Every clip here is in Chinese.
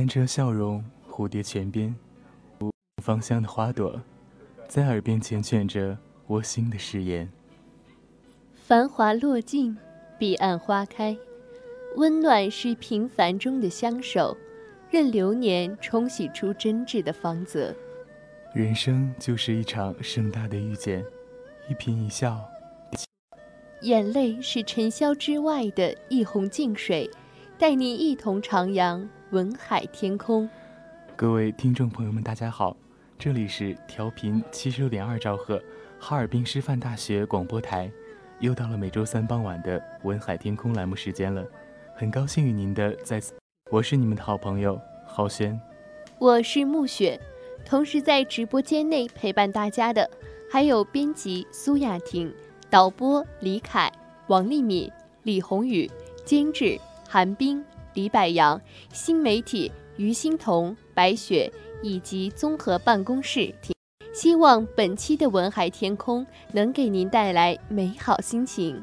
单车笑容，蝴蝶泉边，芳香的花朵，在耳边缱绻着窝心的誓言。繁华落尽，彼岸花开，温暖是平凡中的相守，任流年冲洗出真挚的芳泽。人生就是一场盛大的遇见，一颦一笑，眼泪是尘嚣之外的一泓静水，带你一同徜徉文海天空。各位听众朋友们，大家好，这里是调频七十六点二兆赫，哈尔滨师范大学广播台。又到了每周三傍晚的《文海天空》栏目时间了，很高兴与您的再次，我是你们的好朋友浩轩，我是暮雪，同时在直播间内陪伴大家的还有编辑苏雅婷、导播李凯、王丽敏、李宏宇、监制韩冰、李柏阳、新媒体于欣彤、白雪以及综合办公室。希望本期的文海天空能给您带来美好心情。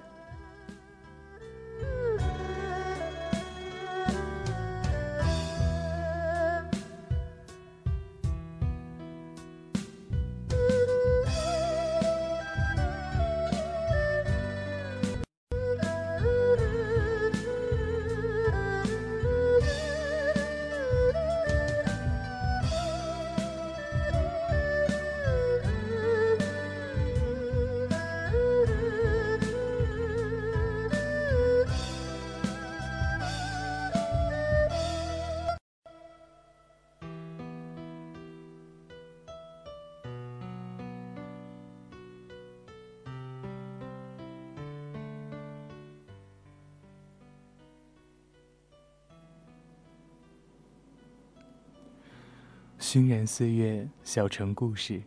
熏然岁月，小城故事，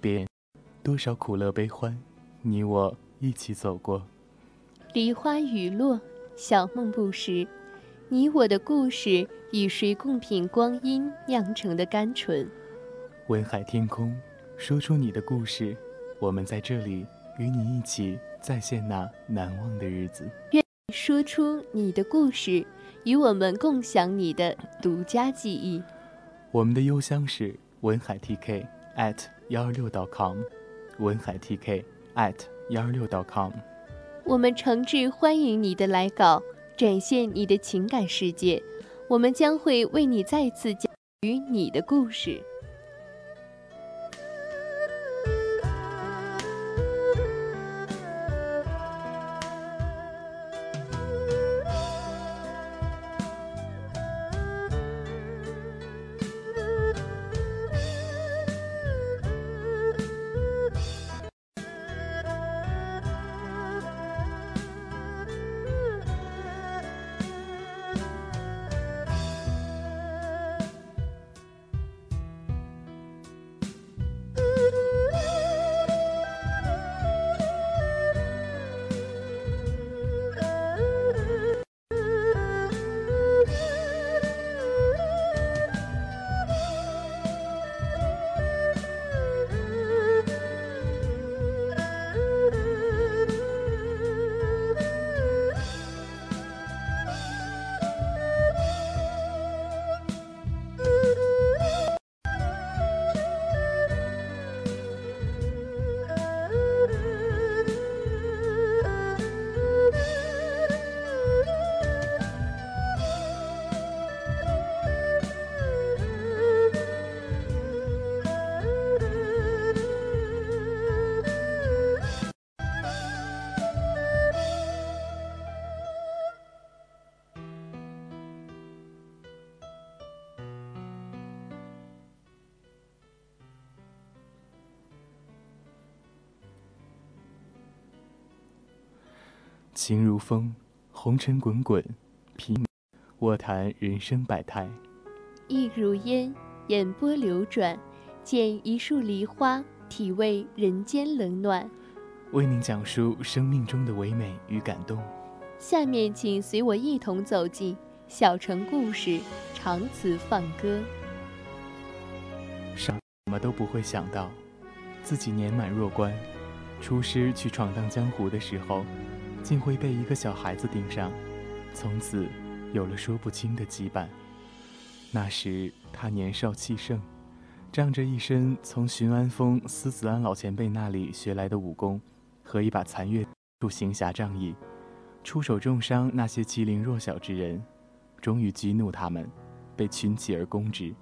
别多少苦乐悲欢，你我一起走过。梨花雨落，小梦不识，你我的故事与谁共品光阴酿成的甘醇？文海天空，说出你的故事，我们在这里与你一起再现那难忘的日子。愿说出你的故事，与我们共享你的独家记忆。我们的邮箱是文海 TK at 幺二六 .com，文海 TK at 幺二六 .com。我们诚挚欢迎你的来稿，展现你的情感世界。我们将会为你再次讲与你的故事。情如风，红尘滚滚，平卧谈人生百态。意如烟，眼波流转，见一树梨花，体味人间冷暖。为您讲述生命中的唯美与感动。下面，请随我一同走进小城故事长词放歌。什么都不会想到，自己年满弱冠，出师去闯荡江湖的时候，竟会被一个小孩子盯上，从此有了说不清的羁绊。那时他年少气盛，仗着一身从寻安峰司子安老前辈那里学来的武功。和一把残月，助行侠仗义，出手重伤那些欺凌弱小之人，终于激怒他们，被群起而攻之。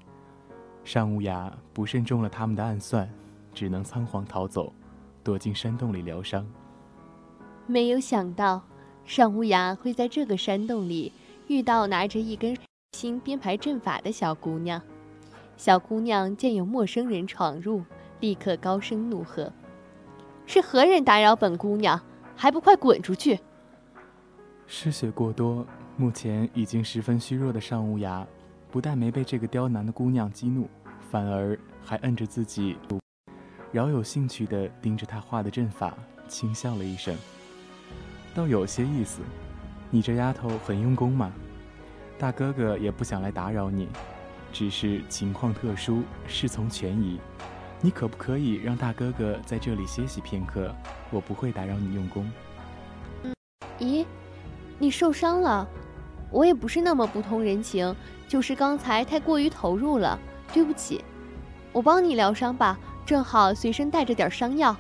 尚无涯不慎中了他们的暗算，只能仓皇逃走，躲进山洞里疗伤。没有想到，尚无涯会在这个山洞里遇到拿着一根星编排阵法的小姑娘。小姑娘见有陌生人闯入，立刻高声怒喝。是何人打扰本姑娘？还不快滚出去！失血过多，目前已经十分虚弱的尚无涯，不但没被这个刁难的姑娘激怒，反而还摁着自己，饶有兴趣地盯着她画的阵法，轻笑了一声，倒有些意思。你这丫头很用功嘛。大哥哥也不想来打扰你，只是情况特殊，事从权宜。你可不可以让大哥哥在这里歇息片刻？我不会打扰你用功。嗯咦，你受伤了？我也不是那么不通人情，就是刚才太过于投入了，对不起。我帮你疗伤吧，正好随身带着点伤药。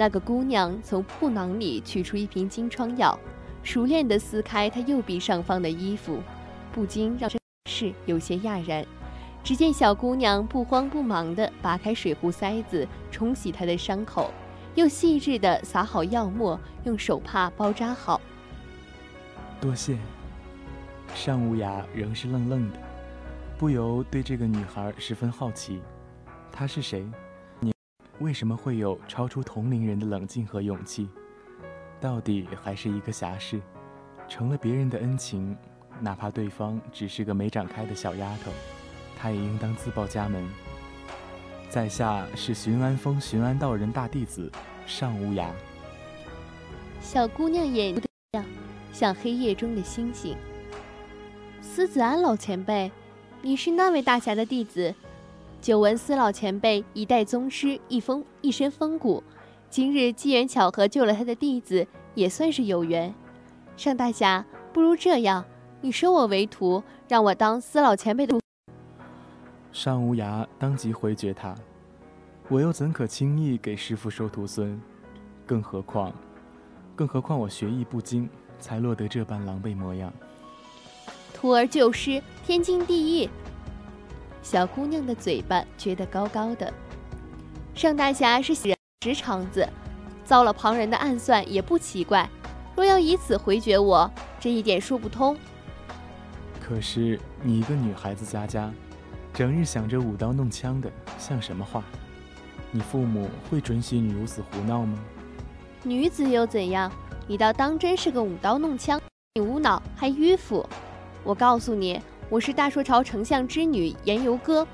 那个姑娘从布囊里取出一瓶金疮药，熟练地撕开她右臂上方的衣服，不禁让是有些讶然。只见小姑娘不慌不忙地拔开水壶塞子，冲洗她的伤口，又细致地撒好药末，用手帕包扎好。多谢。尚无涯仍是愣愣的，不由对这个女孩十分好奇。她是谁？为什么会有超出同龄人的冷静和勇气？到底还是一个侠士，成了别人的恩情，哪怕对方只是个没长开的小丫头。他也应当自报家门。在下是巡安峰巡安道人大弟子尚无涯。小姑娘眼亮，像黑夜中的星星。司子安老前辈，你是那位大侠的弟子。久闻司老前辈一代宗师，一风一身风骨，今日机缘巧合救了他的弟子，也算是有缘。尚大侠，不如这样，你收我为徒，让我当司老前辈的。尚无涯当即回绝他，我又怎可轻易给师傅收徒孙？更何况，更何况我学艺不精，才落得这般狼狈模样。徒儿救师，天经地义。小姑娘的嘴巴撅得高高的。盛大侠是人直肠子，遭了旁人的暗算也不奇怪。若要以此回绝我，这一点说不通。可是你一个女孩子家家。整日想着舞刀弄枪的，像什么话？你父母会准许你如此胡闹吗？女子又怎样？你倒当真是个舞刀弄枪，你无脑还迂腐。我告诉你，我是大硕朝丞相之女颜由歌，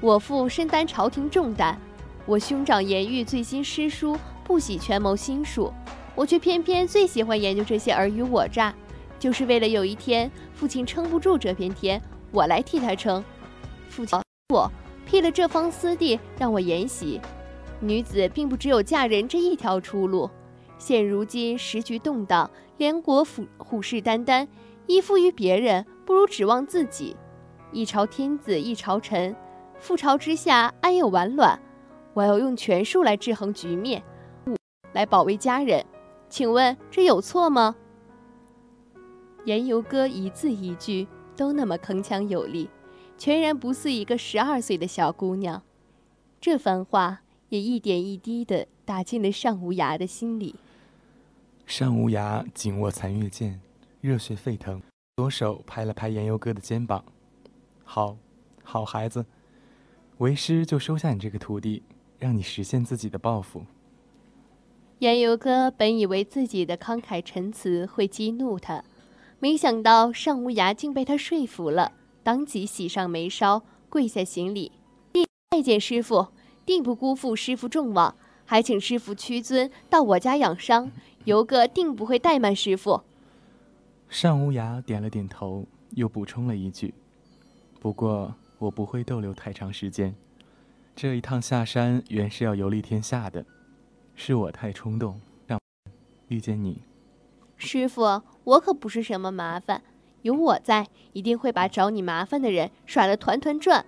我父身担朝廷重担，我兄长颜玉最新诗书，不喜权谋心术，我却偏偏最喜欢研究这些尔虞我诈，就是为了有一天父亲撑不住这片天，我来替他撑。父亲我辟了这方私地，让我研习。女子并不只有嫁人这一条出路。现如今时局动荡，连国虎虎视眈眈，依附于别人不如指望自己。一朝天子一朝臣，覆巢之下安有完卵？我要用权术来制衡局面，来保卫家人。请问这有错吗？言游哥一字一句都那么铿锵有力。全然不似一个十二岁的小姑娘，这番话也一点一滴地打进了尚无涯的心里。尚无涯紧握残月剑，热血沸腾，左手拍了拍言游哥的肩膀：“好，好孩子，为师就收下你这个徒弟，让你实现自己的抱负。”言游哥本以为自己的慷慨陈词会激怒他，没想到尚无涯竟被他说服了，当即喜上眉梢，跪下行礼：“拜见师傅，定不辜负师傅众望，还请师傅屈尊到我家养伤，游哥定不会怠慢师傅。”尚无涯点了点头，又补充了一句：“不过我不会逗留太长时间，这一趟下山原是要游历天下的。”是我太冲动，让遇见你。师傅，我可不是什么麻烦，有我在，一定会把找你麻烦的人耍得团团转。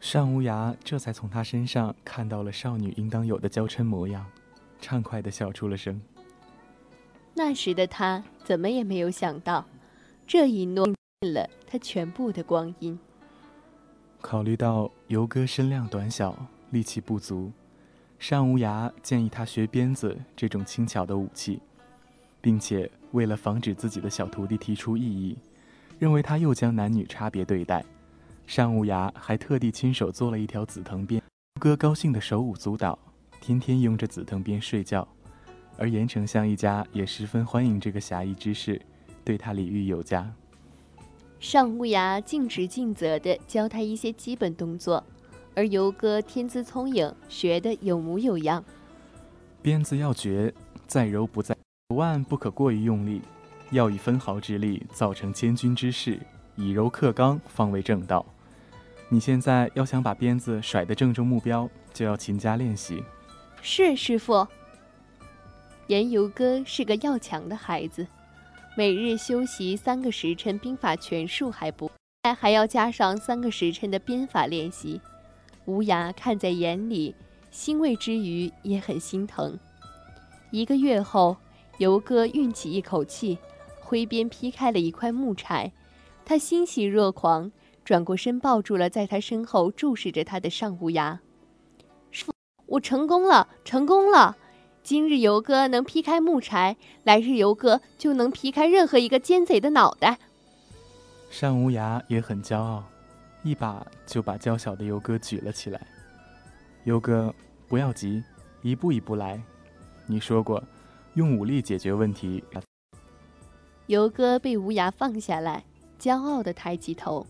尚无涯这才从他身上看到了少女应当有的娇嗔模样，畅快的笑出了声。那时的他怎么也没有想到，这一诺尽了他全部的光阴。考虑到游哥身量短小，力气不足。单无涯建议他学鞭子这种轻巧的武器，并且为了防止自己的小徒弟提出异议，认为他又将男女差别对待，单无涯还特地亲手做了一条紫藤鞭。哥高兴的手舞足蹈，天天用着紫藤鞭睡觉，而盐城乡一家也十分欢迎这个侠义之士，对他礼遇有加。尚无涯尽职尽责地教他一些基本动作。而游哥天资聪颖，学得有模有样。鞭子要绝，再柔不在手腕，不可过于用力，要以分毫之力造成千钧之势，以柔克刚方为正道。你现在要想把鞭子甩得正中目标，就要勤加练习。是师傅。言游哥是个要强的孩子，每日修习三个时辰兵法全术还不，还要加上三个时辰的鞭法练习。无涯看在眼里，欣慰之余也很心疼。一个月后，游哥运起一口气，挥鞭劈开了一块木柴。他欣喜若狂，转过身抱住了在他身后注视着他的上无涯。师傅，我成功了，成功了！今日游哥能劈开木柴，来日游哥就能劈开任何一个奸贼的脑袋。单无涯也很骄傲。一把就把娇小的游哥举了起来。游哥，不要急，一步一步来。你说过，用武力解决问题。游哥被无涯放下来，骄傲地抬起头。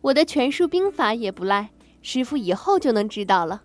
我的拳术兵法也不赖，师傅以后就能知道了。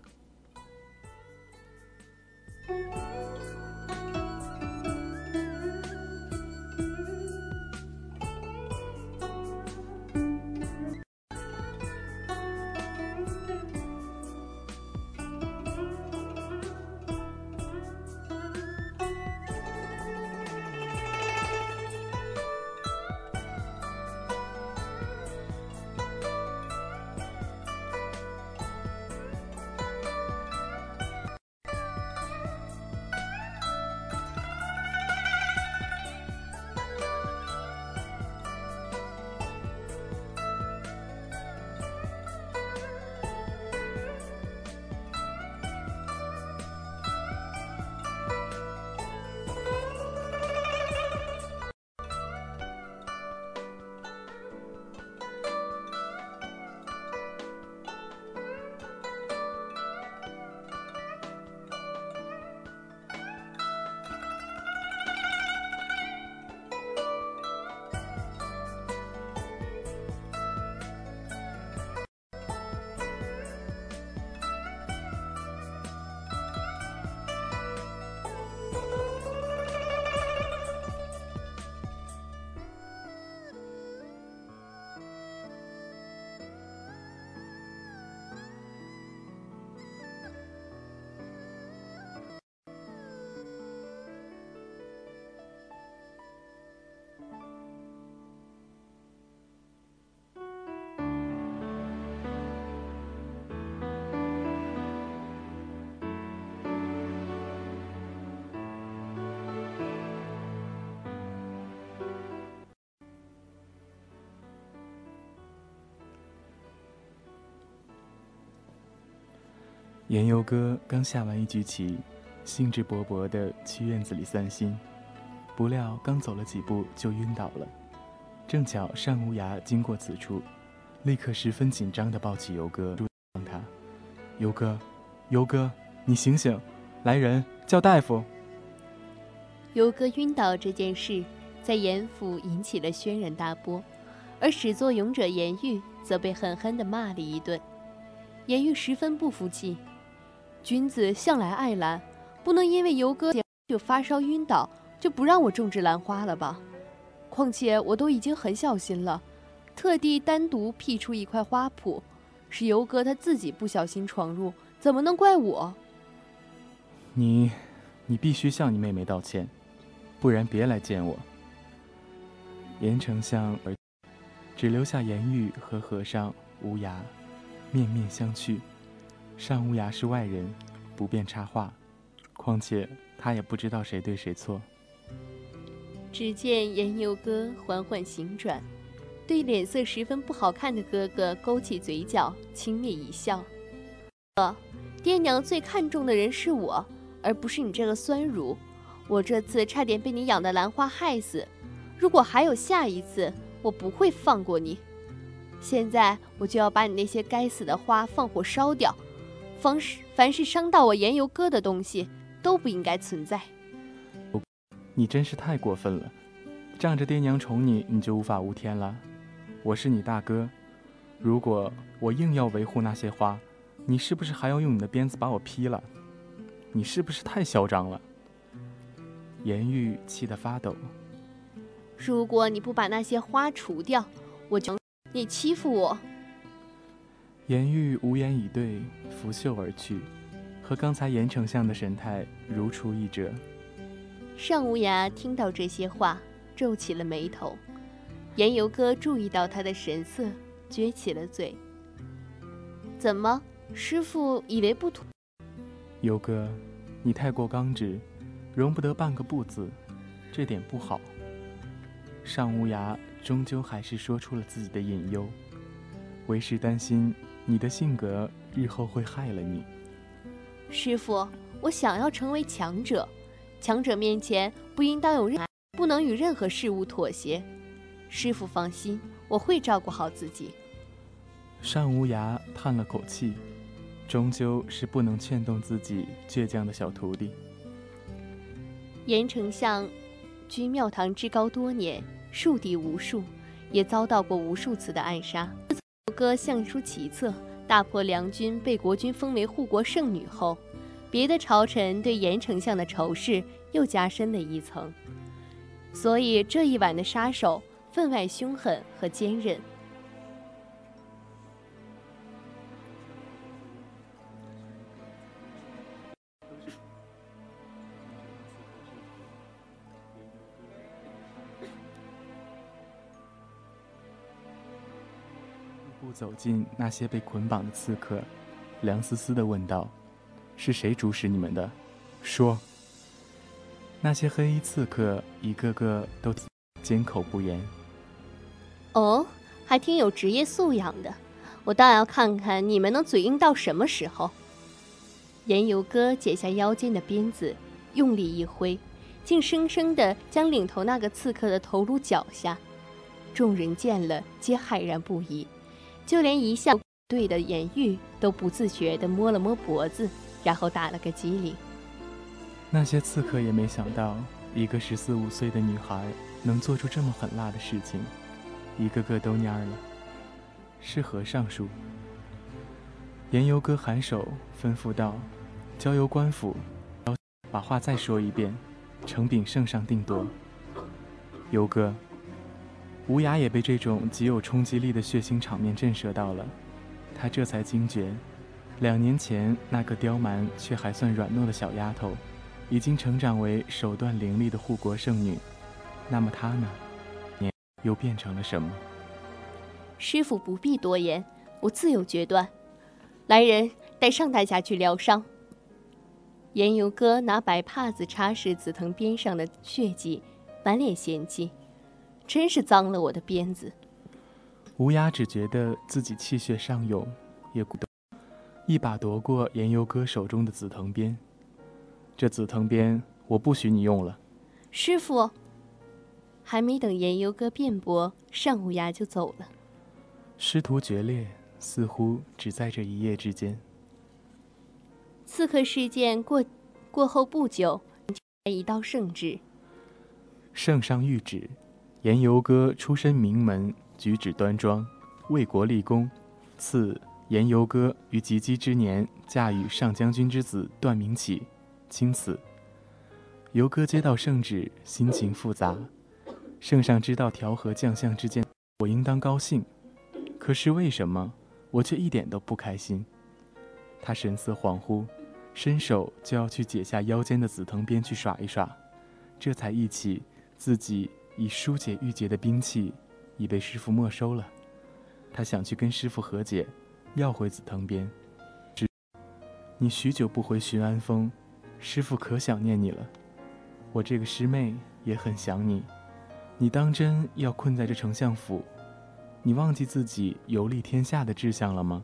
言游哥刚下完一局棋，兴致勃勃地去院子里散心，不料刚走了几步就晕倒了。正巧单无涯经过此处，立刻十分紧张地抱起游哥，让他：“游哥，游哥，你醒醒！来人，叫大夫。游哥晕倒这件事，在严府引起了轩然大波，而始作俑者严玉则被狠狠地骂了一顿。严玉十分不服气，君子向来爱兰，不能因为游哥就发烧晕倒，就不让我种植兰花了吧？况且我都已经很小心了，特地单独辟出一块花圃，是游哥他自己不小心闯入，怎么能怪我？你，你必须向你妹妹道歉。不然别来见我。严丞相而只留下严玉和和尚无涯，面面相觑。尚无涯是外人，不便插话，况且他也不知道谁对谁错。只见严游哥缓缓行转，对脸色十分不好看的哥哥勾起嘴角，轻蔑一笑：“哥，爹娘最看重的人是我，而不是你这个酸儒。”我这次差点被你养的兰花害死，如果还有下一次，我不会放过你。现在我就要把你那些该死的花放火烧掉，凡是凡是伤到我言游哥的东西都不应该存在。你真是太过分了，仗着爹娘宠你，你就无法无天了？我是你大哥，如果我硬要维护那些花，你是不是还要用你的鞭子把我劈了？你是不是太嚣张了？颜玉气得发抖。如果你不把那些花除掉，我就你欺负我。颜玉无言以对，拂袖而去，和刚才严丞相的神态如出一辙。尚无涯听到这些话，皱起了眉头。颜游哥注意到他的神色，撅起了嘴。怎么，师傅以为不妥？游哥，你太过刚直。容不得半个不字，这点不好。尚无涯终究还是说出了自己的隐忧，为师担心你的性格日后会害了你。师傅，我想要成为强者，强者面前不应当有任，不能与任何事物妥协。师傅放心，我会照顾好自己。单无涯叹了口气，终究是不能劝动自己倔强的小徒弟。严丞相居庙堂之高多年，树敌无数，也遭到过无数次的暗杀。游哥相出奇策，大破梁军，被国君封为护国圣女后，别的朝臣对严丞相的仇视又加深了一层。所以这一晚的杀手分外凶狠和坚韧。走进那些被捆绑的刺客，凉丝丝的问道：“是谁主使你们的？说。”那些黑衣刺客一个个都缄口不言。哦，还挺有职业素养的，我倒要看看你们能嘴硬到什么时候。岩油哥解下腰间的鞭子，用力一挥，竟生生地将领头那个刺客的头颅绞下。众人见了，皆骇然不已。就连一向对的颜玉都不自觉地摸了摸脖子，然后打了个激灵。那些刺客也没想到，一个十四五岁的女孩能做出这么狠辣的事情，一个个都蔫了。是和尚书。言游哥颔首吩咐道：“交由官府，把话再说一遍，呈禀圣上定夺。”游哥。无涯也被这种极有冲击力的血腥场面震慑到了，他这才惊觉，两年前那个刁蛮却还算软糯的小丫头，已经成长为手段凌厉的护国圣女。那么她呢？年又变成了什么？师傅不必多言，我自有决断。来人，带尚大侠去疗伤。严游哥拿白帕子擦拭紫藤边上的血迹，满脸嫌弃。真是脏了我的鞭子。乌鸦只觉得自己气血上涌，也鼓动，一把夺过岩游哥手中的紫藤鞭。这紫藤鞭我不许你用了。师傅，还没等岩游哥辩驳，上乌鸦就走了。师徒决裂，似乎只在这一夜之间。刺客事件过过后不久，一道圣旨。圣上谕旨：言由歌出身名门，举止端庄，为国立功。赐言由歌于及笄之年嫁与上将军之子段明启，钦此。由歌接到圣旨，心情复杂。圣上知道调和将相之间，我应当高兴。可是为什么我却一点都不开心？他神色恍惚，伸手就要去解下腰间的紫藤鞭去耍一耍，这才忆起。自己以疏解郁结的兵器已被师傅没收了，他想去跟师傅和解，要回紫藤鞭。只你许久不回寻安峰，师傅可想念你了。我这个师妹也很想你。你当真要困在这丞相府？你忘记自己游历天下的志向了吗？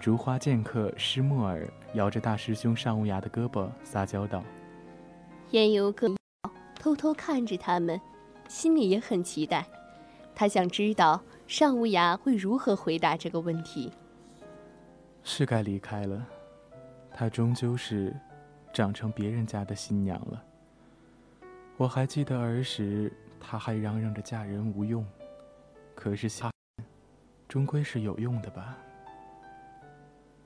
竹花剑客施莫尔摇着大师兄尚无涯的胳膊，撒娇道：“言犹歌。”偷偷看着他们，心里也很期待。他想知道尚无涯会如何回答这个问题。是该离开了，她终究是长成别人家的新娘了。我还记得儿时，她还嚷嚷着嫁人无用，可是下，终归是有用的吧？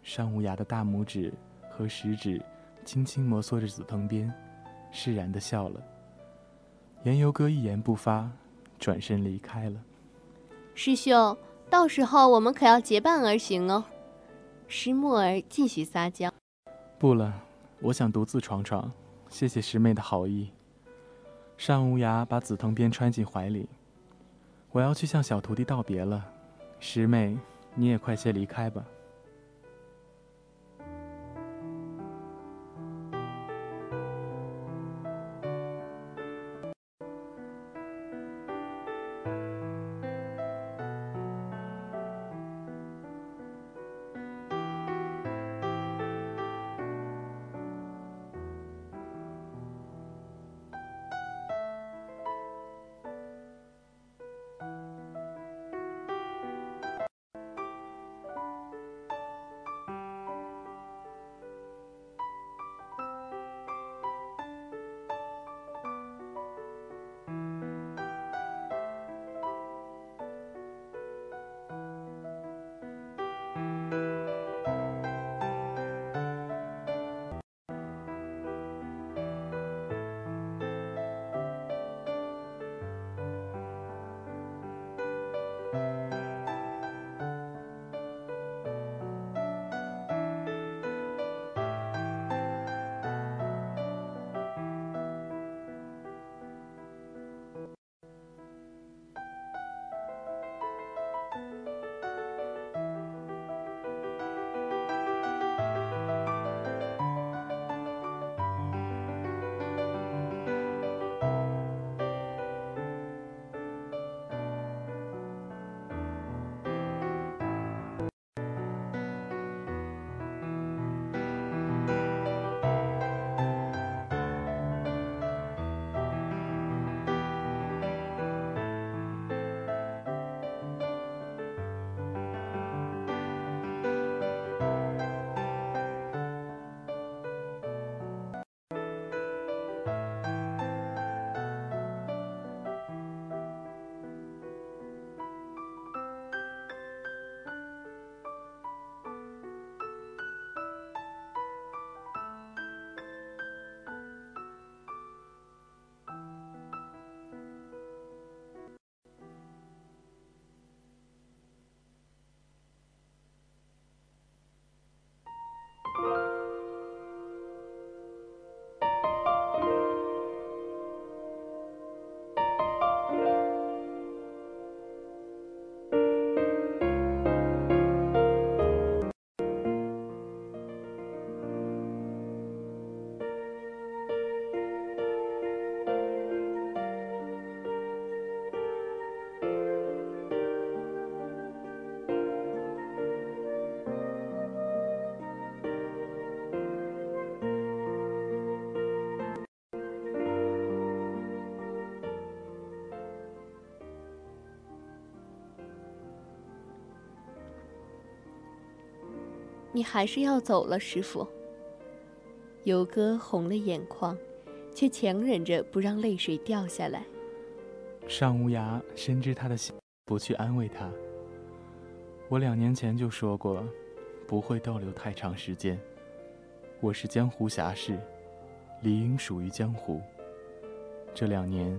尚无涯的大拇指和食指轻轻摩挲着紫藤鞭，释然的笑了。言由哥一言不发，转身离开了。师兄，到时候我们可要结伴而行哦。石墨儿继续撒娇。不了，我想独自闯闯。谢谢师妹的好意。单无涯把紫藤鞭揣进怀里。我要去向小徒弟道别了。师妹，你也快些离开吧。你还是要走了，师傅。游哥红了眼眶，却强忍着不让泪水掉下来。尚无涯深知他的心，不去安慰他。我两年前就说过，不会逗留太长时间。我是江湖侠士，理应属于江湖。这两年，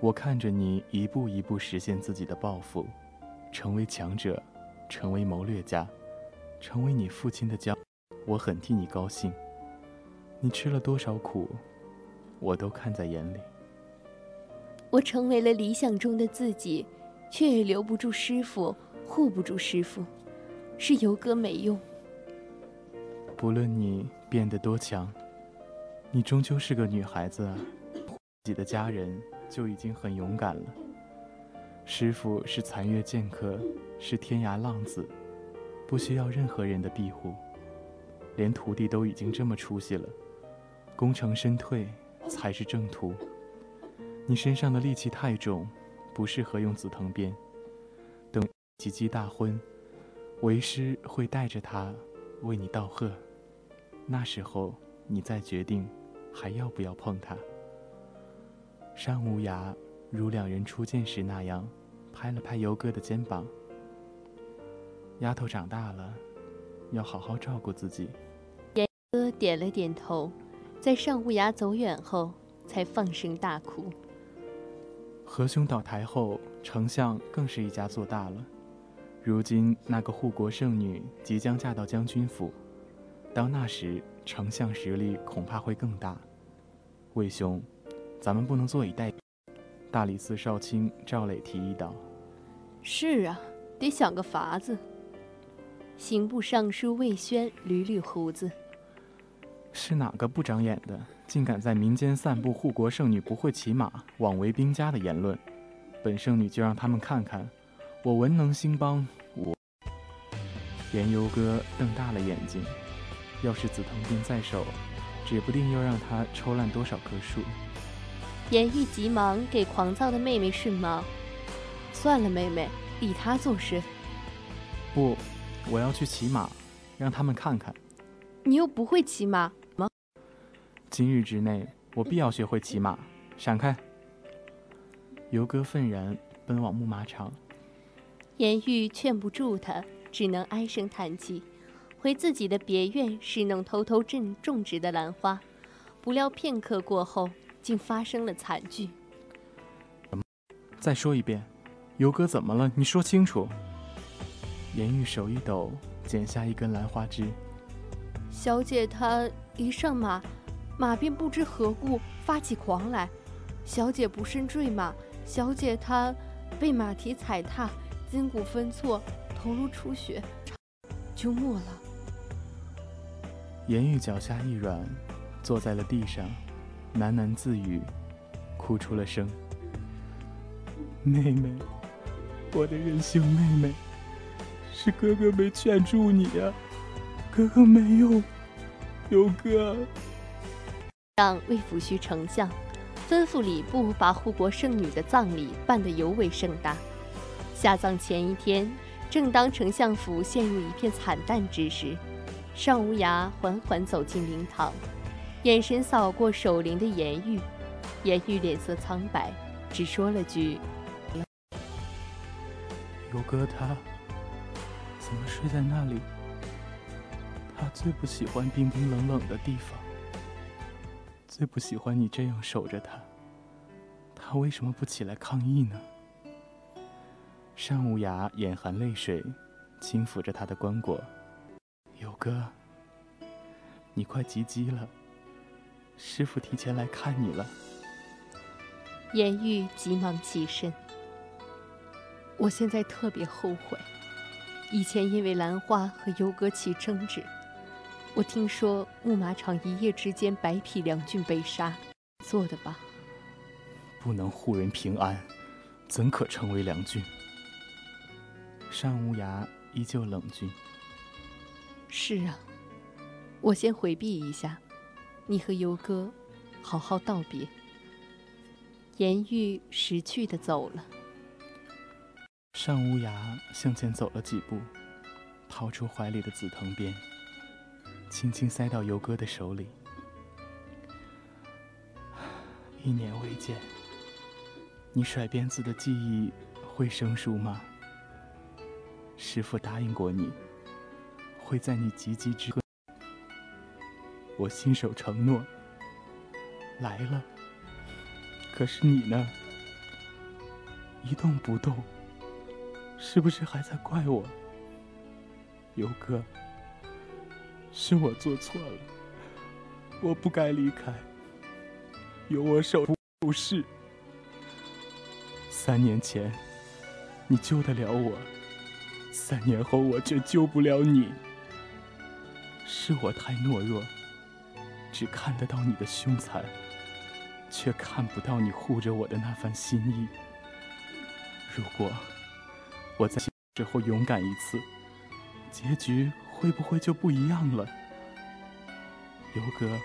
我看着你一步一步实现自己的抱负，成为强者，成为谋略家，成为你父亲的骄，我很替你高兴。你吃了多少苦，我都看在眼里。我成为了理想中的自己，却也留不住师傅，护不住师傅，是游哥没用。不论你变得多强，你终究是个女孩子啊。自己的家人就已经很勇敢了。师傅是残月剑客，是天涯浪子，不需要任何人的庇护，连徒弟都已经这么出息了。功成身退才是正途。你身上的戾气太重，不适合用紫藤鞭。等吉吉大婚，为师会带着他为你道贺。那时候你再决定还要不要碰他。山无涯如两人初见时那样，拍了拍游哥的肩膀。丫头长大了，要好好照顾自己。严哥点了点头。在尚无涯走远后，才放声大哭。何兄倒台后，丞相更是一家做大了。如今那个护国圣女即将嫁到将军府，到那时，丞相实力恐怕会更大。魏兄，咱们不能坐以待。大理寺少卿赵磊提议道：“是啊，得想个法子。”刑部尚书魏轩捋捋胡子。是哪个不长眼的，竟敢在民间散布护国圣女不会骑马、枉为兵家的言论？本圣女就让他们看看，我文能兴邦。我言游哥瞪大了眼睛，要是紫藤鞭在手，指不定要让他抽烂多少棵树。颜玉急忙给狂躁的妹妹顺毛：“算了，妹妹，理他做事。”不，我要去骑马，让他们看看。你又不会骑马吗。今日之内，我必要学会骑马。闪开！游哥愤然奔往牧马场。颜玉劝不住他，只能唉声叹气，回自己的别院侍弄偷偷种种植的兰花。不料片刻过后，竟发生了惨剧。再说一遍，游哥怎么了？你说清楚。颜玉手一抖，剪下一根兰花枝。小姐她一上马。马便不知何故发起狂来，小姐不慎坠马，小姐她被马蹄踩踏，筋骨分错，头颅出血，就没了。颜玉脚下一软，坐在了地上，喃喃自语，哭出了声。妹妹，我的仁兄妹妹，是哥哥没劝住你呀，哥哥没有，有哥。让魏抚恤丞相吩咐礼部把护国圣女的葬礼办得尤为盛大。下葬前一天，正当丞相府陷入一片惨淡之时，尚无涯缓缓走进灵堂，眼神扫过守灵的颜玉，颜玉脸色苍白，只说了句：“游哥他怎么睡在那里？他最不喜欢冰冰冷冷的地方。”最不喜欢你这样守着他，他为什么不起来抗议呢？单无涯眼含泪水，轻抚着他的棺椁。友哥，你快及笄了，师傅提前来看你了。颜玉急忙起身。我现在特别后悔，以前因为兰花和尤哥起争执。我听说牧马场一夜之间百匹良骏被杀，做的吧？不能护人平安，怎可成为良骏？山无涯依旧冷峻。是啊，我先回避一下，你和尤哥好好道别。颜玉识趣的走了。单无涯向前走了几步，掏出怀里的紫藤鞭。轻轻塞到游哥的手里，一年未见，你甩鞭子的记忆会生疏吗？师傅答应过你，会在你及笄之我信守承诺，来了。可是你呢？一动不动，是不是还在怪我？游哥，是我做错了，我不该离开，有我守护是。三年前，你救得了我，三年后我却救不了你，是我太懦弱。只看得到你的凶残，却看不到你护着我的那番心意。如果我在之后勇敢一次，结局会不会就不一样了？游哥，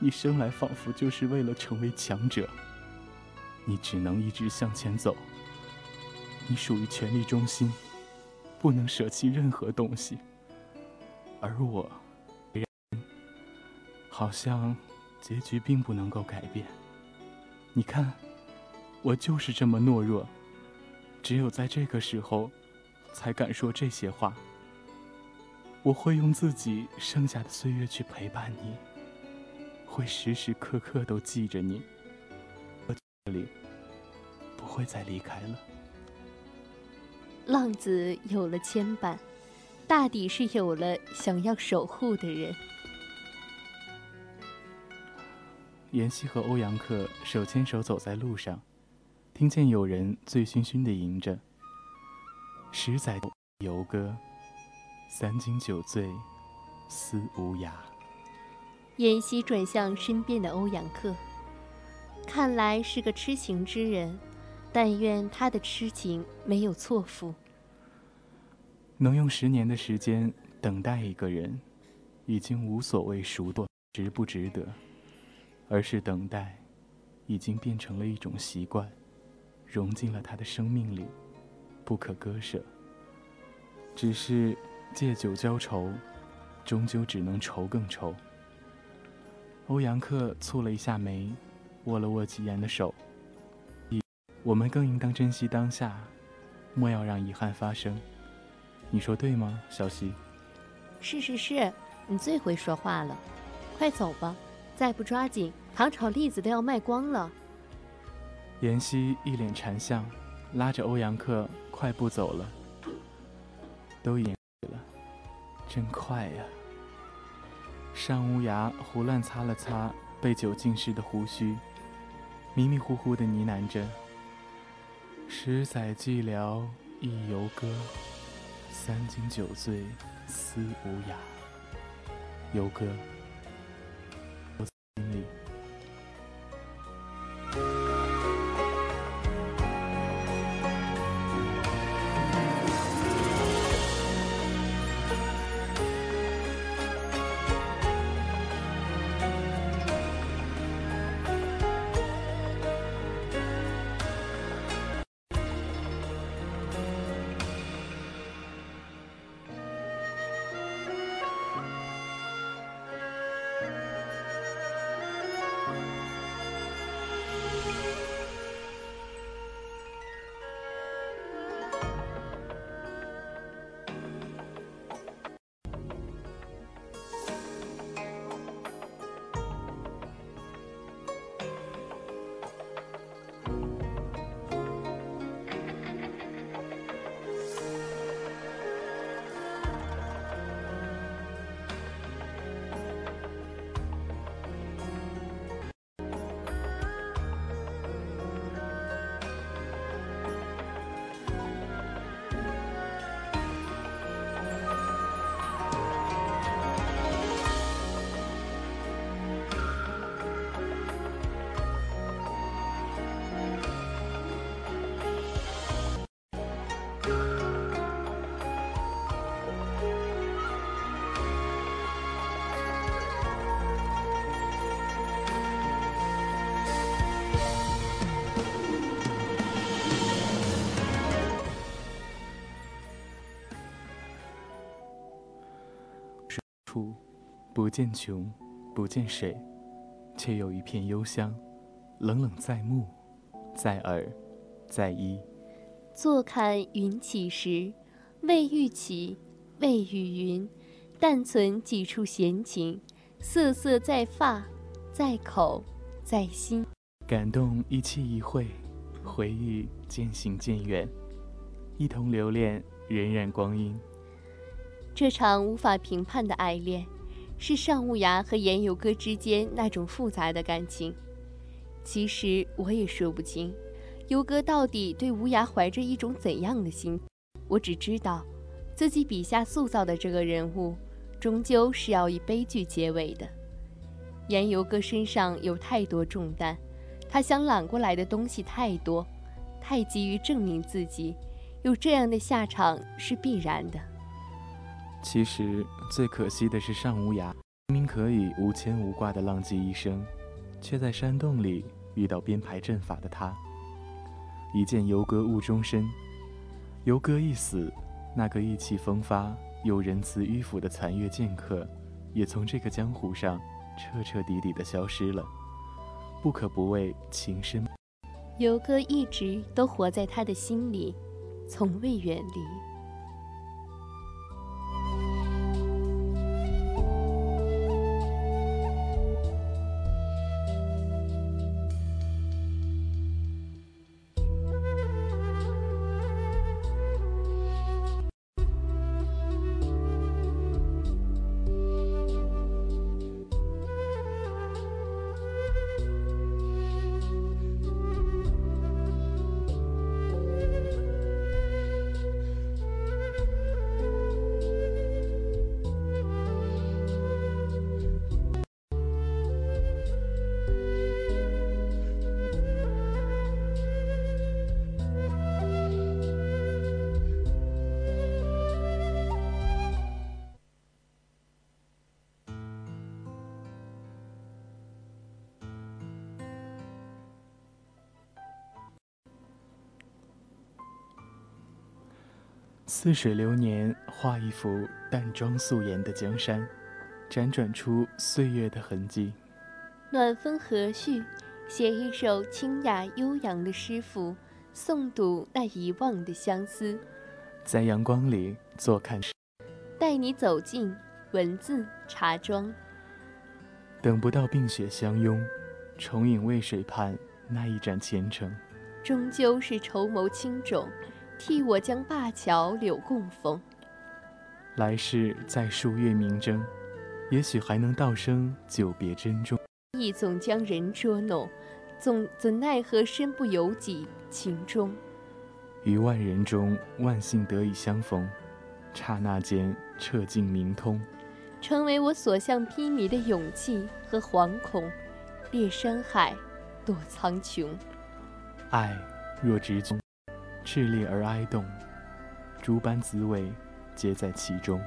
你生来仿佛就是为了成为强者，你只能一直向前走。你属于权力中心，不能舍弃任何东西，而我。好像结局并不能够改变。你看，我就是这么懦弱，只有在这个时候，才敢说这些话。我会用自己剩下的岁月去陪伴你，会时时刻刻都记着你。我这里不会再离开了。浪子有了牵绊，大抵是有了想要守护的人。妍希和欧阳克手牵手走在路上，听见有人醉醺醺地吟着：“十载游歌，三斤酒醉思无涯。”妍希转向身边的欧阳克，看来是个痴情之人，但愿他的痴情没有错付。能用十年的时间等待一个人，已经无所谓熟多值不值得。而是等待，已经变成了一种习惯，融进了他的生命里，不可割舍。只是借酒浇愁，终究只能愁更愁。欧阳克蹙了一下眉，握了握吉言的手。我们更应当珍惜当下，莫要让遗憾发生。你说对吗，小溪？是是是，你最会说话了。快走吧。再不抓紧，糖炒栗子都要卖光了。妍希一脸馋相，拉着欧阳克快步走了。都饮了，真快呀！尚无涯胡乱擦了擦被酒浸湿的胡须，迷迷糊糊的呢喃着：“十载寂寥一游歌，三斤酒醉思无涯。”游歌。不见穷，不见水，却有一片幽香，冷冷在目，在耳，在衣。坐看云起时，未欲起，未遇云，但存几处闲情，瑟瑟在发，在口，在心。感动一期一会，回忆渐行渐远，一同留恋荏苒光阴。这场无法评判的爱恋，是尚无涯和言游哥之间那种复杂的感情。其实我也说不清，游哥到底对无涯怀着一种怎样的心。我只知道，自己笔下塑造的这个人物，终究是要以悲剧结尾的。言游哥身上有太多重担。他想揽过来的东西太多，太急于证明自己，有这样的下场是必然的。其实最可惜的是尚无涯，明明可以无牵无挂的浪迹一生，却在山洞里遇到编排阵法的他。一见游哥误终身，游哥一死，那个意气风发又仁慈迂腐的残月剑客，也从这个江湖上彻彻底底的消失了。不可不为情深。游哥一直都活在他的心里，从未远离。似水流年，画一幅淡妆素颜的江山，辗转出岁月的痕迹。暖风和煦，写一首清雅悠扬的诗赋，诵读那遗忘的相思。在阳光里坐看，带你走进文字茶庄。等不到冰雪相拥，重影渭水畔那一盏前程，终究是筹谋轻重。替我将灞桥柳供奉，来世再数月明争，也许还能道声久别珍重。意总将人捉弄，总怎奈何身不由己情中。于万人中，万幸得以相逢，刹那间彻尽明通，成为我所向披靡的勇气和惶恐。列山海，躲苍穹。爱若执宗。炽烈而哀动，诸般滋味皆在其中。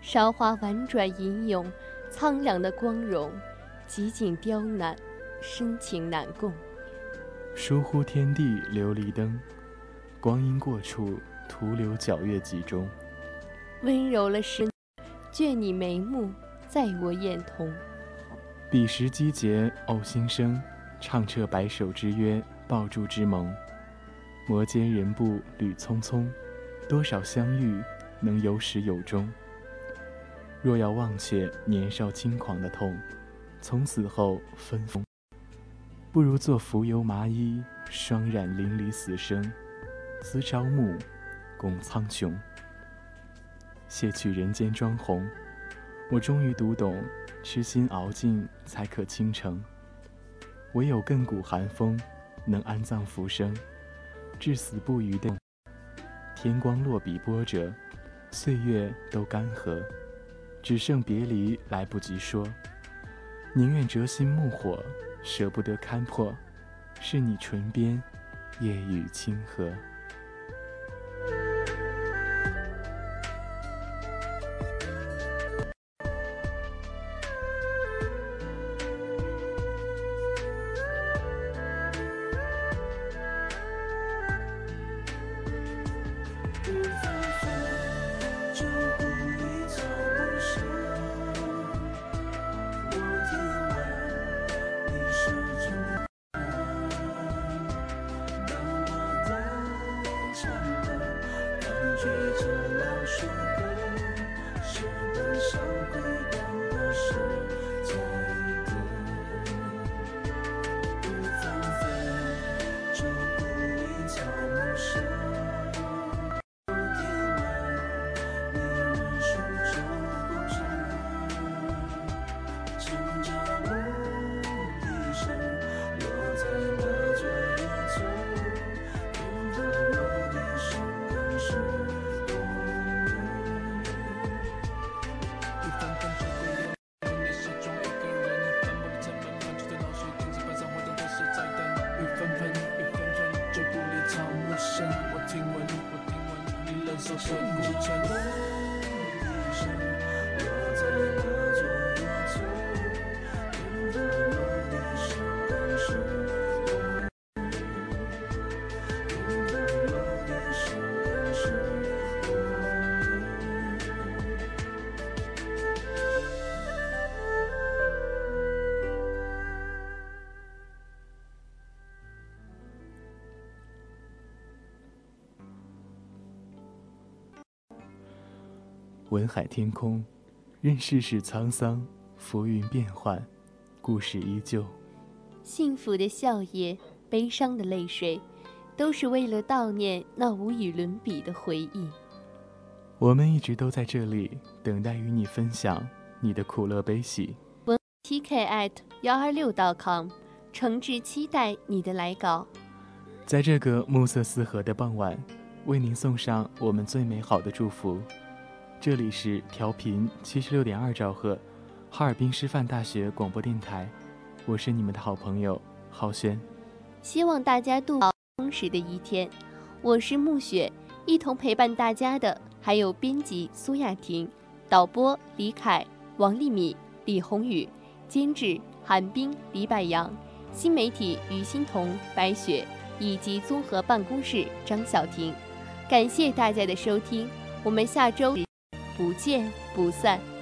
韶华婉转吟咏，苍凉的光荣，极尽刁难，深情难共。疏忽天地琉璃灯，光阴过处，徒留皎月几中。温柔了身，眷你眉目，在我眼瞳。彼时机节偶心生，唱彻白首之约，抱柱之盟。摩肩人步履匆匆，多少相遇能有始有终？若要忘却年少轻狂的痛，从此后分封，不如做浮游麻衣，霜染淋漓死生，思朝暮，共苍穹。卸去人间妆红，我终于读懂，痴心熬尽才可倾城。唯有亘古寒风，能安葬浮生。至死不渝的天光落笔波折，岁月都干涸，只剩别离来不及说。宁愿折心木火，舍不得勘破，是你唇边夜雨清河。文海天空，任世事沧桑，浮云变幻，故事依旧。幸福的笑靥，悲伤的泪水，都是为了悼念那无与伦比的回忆。我们一直都在这里，等待与你分享你的苦乐悲喜。文 tk at 幺二六 .com，诚挚期待你的来稿。在这个暮色四合的傍晚，为您送上我们最美好的祝福。这里是调频七十六点二兆赫，哈尔滨师范大学广播电台，我是你们的好朋友浩轩。希望大家度过充实的一天。我是暮雪，一同陪伴大家的还有编辑苏雅婷、导播李凯、王丽敏、李宏宇、监制韩冰、李百阳、新媒体于欣彤、白雪以及综合办公室张晓婷。感谢大家的收听，我们下周。不见不散。